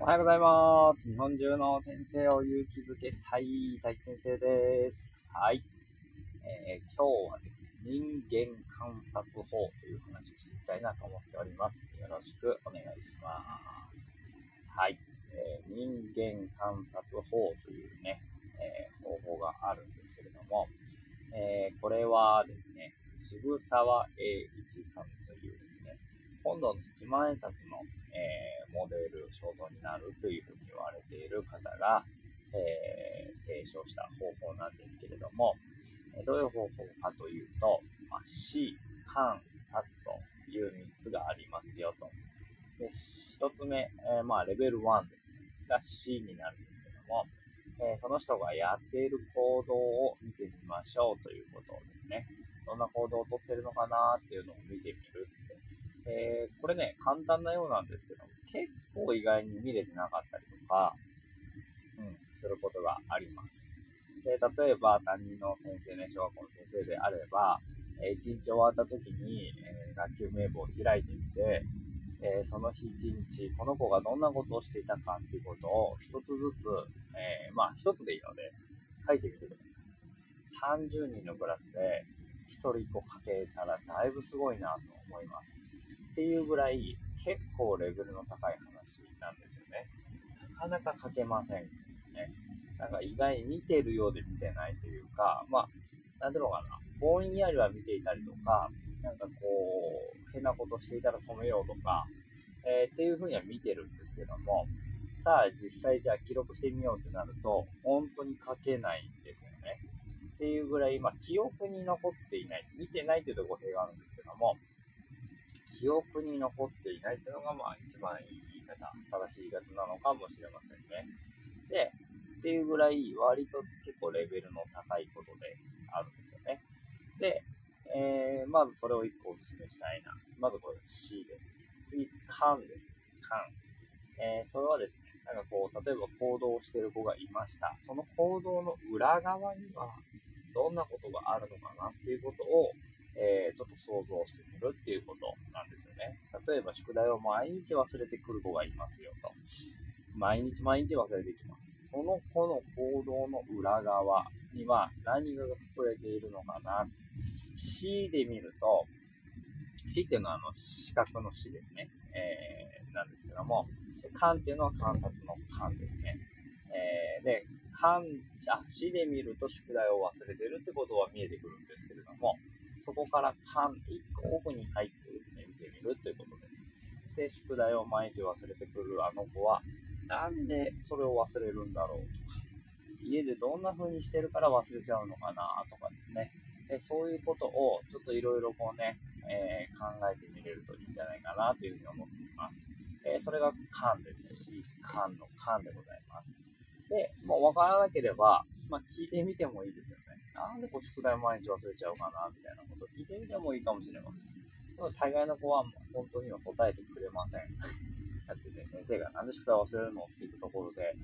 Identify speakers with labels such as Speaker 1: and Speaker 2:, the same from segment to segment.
Speaker 1: おはようございます。日本中の先生を勇気づけたい大地先生です。はい。えー今日はですね、人間観察法という話をしていきたいなと思っております。よろしくお願いします。はい。えー人間観察法というね、えー方法があるんですけれども、えこれはですね、渋沢栄一さんという、今度の一万円札の、えーモデル肖像になるというふうに言われている方が、えー提唱した方法なんですけれども、えどういう方法かというと、まあ、視、観、察という3つがありますよと。で、1つ目、えーまあ、レベル1ですね、が視になるんですけども、えーその人がやっている行動を見てみましょうということですね。どんな行動をとってるのかなっていうのを見てみる。えーこれね、簡単なようなんですけど、結構意外に見れてなかったりとか、うん、することがあります。で、例えば担任の先生ね、小学校の先生であれば、えー一日終わった時に、えー学級名簿を開いてみて、えーその日一日、この子がどんなことをしていたかっていうことを一つずつ、えーまあ一つでいいので、書いてみてください。30人のクラスで1人1個書けたらだいぶすごいなと思います。っていうぐらい結構レベルの高い話なんですよね。なかなか書けませんね。なんか意外に見てるようで見てないというか、まあ、なんていうのかな。ぼんやりは見ていたりとか、なんかこう、変なことしていたら止めようとか、えーっていうふうには見てるんですけども、さあ実際じゃあ記録してみようってなると、本当に書けないんですよね。っていうぐらい、まあ、記憶に残っていない。見てないっていうと語弊があるんですけども、記憶に残っていないっていうのが、まあ、一番いい言い方、正しい言い方なのかもしれませんね。で、っていうぐらい、割と結構レベルの高いことであるんですよね。で、えー、まずそれを一個お勧めしたいな。まずこれ C です。次、勘です。勘。えー、それはですね、なんかこう、例えば行動してる子がいました。その行動の裏側には、どんなことがあるのかなっていうことを、えーちょっと想像してみるっていうことなんですよね。例えば宿題を毎日忘れてくる子がいますよと。毎日毎日忘れてきます。その子の行動の裏側には何が隠れているのかな。C で見ると、C っていうのはあの視覚の C ですね。えーなんですけども、観っていうのは観察の観ですね。えーで、観、あ、視で見ると宿題を忘れてるってことは見えてくるんですけれども、そこから観、一個奥に入ってですね、見てみるということです。で、宿題を毎日忘れてくるあの子は、なんでそれを忘れるんだろうとか、家でどんな風にしてるから忘れちゃうのかなとかですね。でそういうことをちょっといろいろこうね、えー考えてみれるといいんじゃないかなというふうに思っています。えーそれが観ですね。C、観の観でございます。で、もうわからなければ、まあ、聞いてみてもいいですよね。なんでこう宿題毎日忘れちゃうかなみたいなこと聞いてみてもいいかもしれません。でも大概の子は本当には答えてくれません。だってね、先生がなんで宿題忘れるのっていうところで、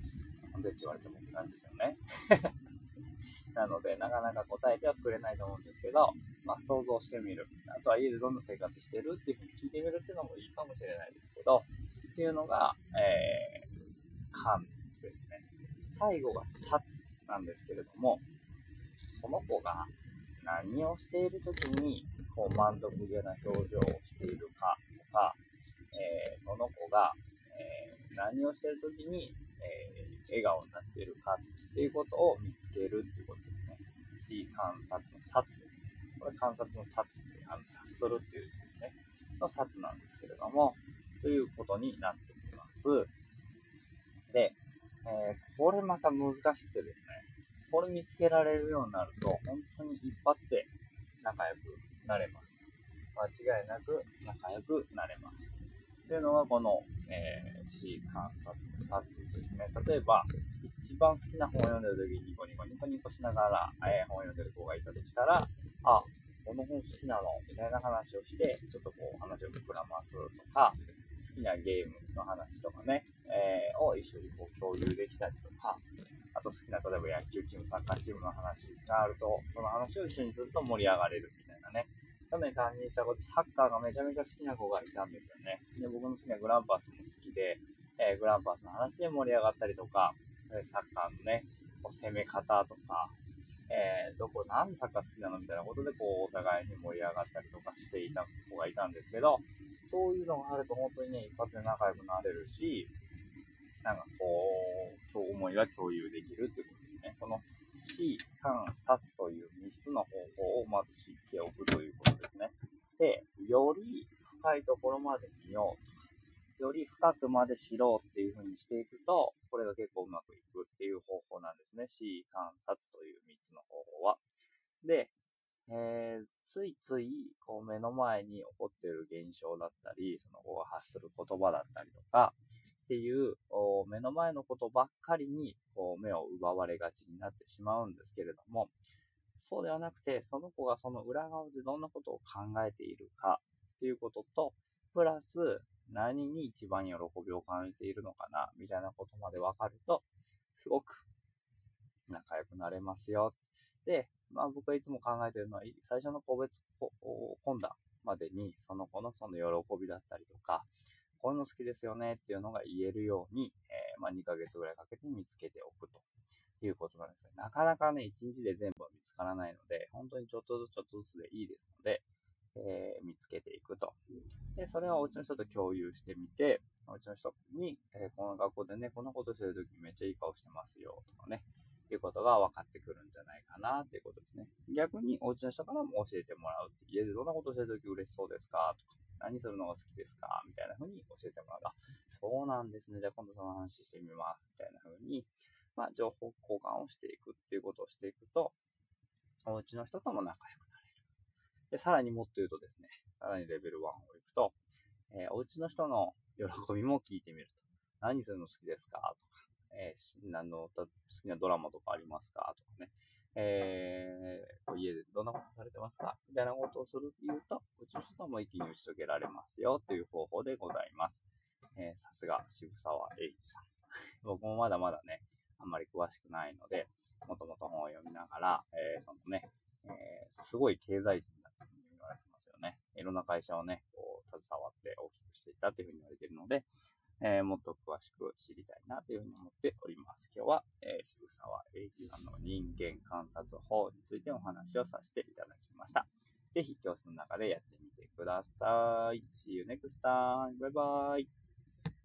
Speaker 1: なんでって言われてもって感じですよね。なので、なかなか答えてはくれないと思うんですけど、まあ、想像してみる。あとは家でどんな生活してるっていうふうに聞いてみるっていうのもいいかもしれないですけど、っていうのが、えー、勘ですね。最後が殺なんですけれども、その子が何をしているときに、こう、満足げな表情をしているかとか、えーその子が、えー何をしているときに、えー笑顔になっているかっていうことを見つけるっていうことですね。C 観察の殺ですね。これ観察の殺って、あの、察するっていう字ですね。の殺なんですけれども、ということになってきます。で、えーこれまた難しくてですね、これ見つけられるようになると、本当に一発で仲良くなれます。間違いなく仲良くなれます。というのがこの、えー C 観察の殺ですね。例えば、一番好きな本を読んでる時にニコニコニコニコしながら、えー本を読んでる子がいたとしたら、あ、この本好きなのみたいな話をして、ちょっとこう話を膨らますとか、好きなゲームの話とかね、えーを一緒にこう共有できたりとか、あと好きな例えば野球チーム、サッカーチームの話があると、その話を一緒にすると盛り上がれるみたいなね。去年担任した子でサッカーがめちゃめちゃ好きな子がいたんですよね。で、僕の好きなグランパスも好きで、えー、グランパスの話で盛り上がったりとか、サッカーのね、こう攻め方とか、えー、どこ、なんでサッカー好きなのみたいなことで、こう、お互いに盛り上がったりとかしていた子がいたんですけど、そういうのがあると本当にね、一発で仲良くなれるし、なんかこう、今日思いが共有できるってことですね。この死、観察という3つの方法をまず知っておくということですね。で、より深いところまで見ようとか、より深くまで知ろうっていう風にしていくと、これが結構うまくいくっていう方法なんですね。死、観察という3つの方法は。で、えー、ついつい、こう目の前に起こっている現象だったり、その子が発する言葉だったりとか、っていう目の前のことばっかりにこう目を奪われがちになってしまうんですけれども、そうではなくて、その子がその裏側でどんなことを考えているかっていうことと、プラス何に一番喜びを感じているのかな、みたいなことまでわかると、すごく仲良くなれますよ。で、まあ僕はいつも考えてるのは、最初の個別懇談までに、その子のその喜びだったりとか、こういうの好きですよねっていうのが言えるように、えー、まあ、2ヶ月ぐらいかけて見つけておくということなんですね。なかなかね、1日で全部は見つからないので、本当にちょっとずつちょっとずつでいいですので、えー、見つけていくと。で、それをお家の人と共有してみて、お家の人に、えー、この学校でね、こんなことしてるときめっちゃいい顔してますよ、とかね、いうことが分かってくるんじゃないかなっていうことですね。逆にお家の人からも教えてもらうって。家でどんなことしてるとき嬉しそうですかとか、何するのが好きですかみたいな風に教えてもらうと、そうなんですね。じゃあ今度その話してみます。みたいな風に、まあ、情報交換をしていくっていうことをしていくと、お家の人とも仲良くなれる。で、さらにもっと言うとですね、さらにレベル1を行くと、えー、お家の人の喜びも聞いてみると。何するの好きですかとか、えー、何の好きなドラマとかありますか？とかね。えー、家でどんなことされてますか？みたいなことをする、言うと、うちの人とも一気に打ち解けられますよという方法でございます。えー、さすが渋沢栄一さん。僕もまだまだね、あんまり詳しくないので、もともと本を読みながら、えー、そのね、えー、すごい経済人だというふうに言われてますよね。いろんな会社をね、こう、携わって大きくしていったというふうに言われているので、えー、もっと詳しく知りたいなというふうに思っております。今日は、えー、渋沢栄一さんの人間観察法についてお話をさせていただきました。ぜひ教室の中でやってみてください。See you next time. Bye bye.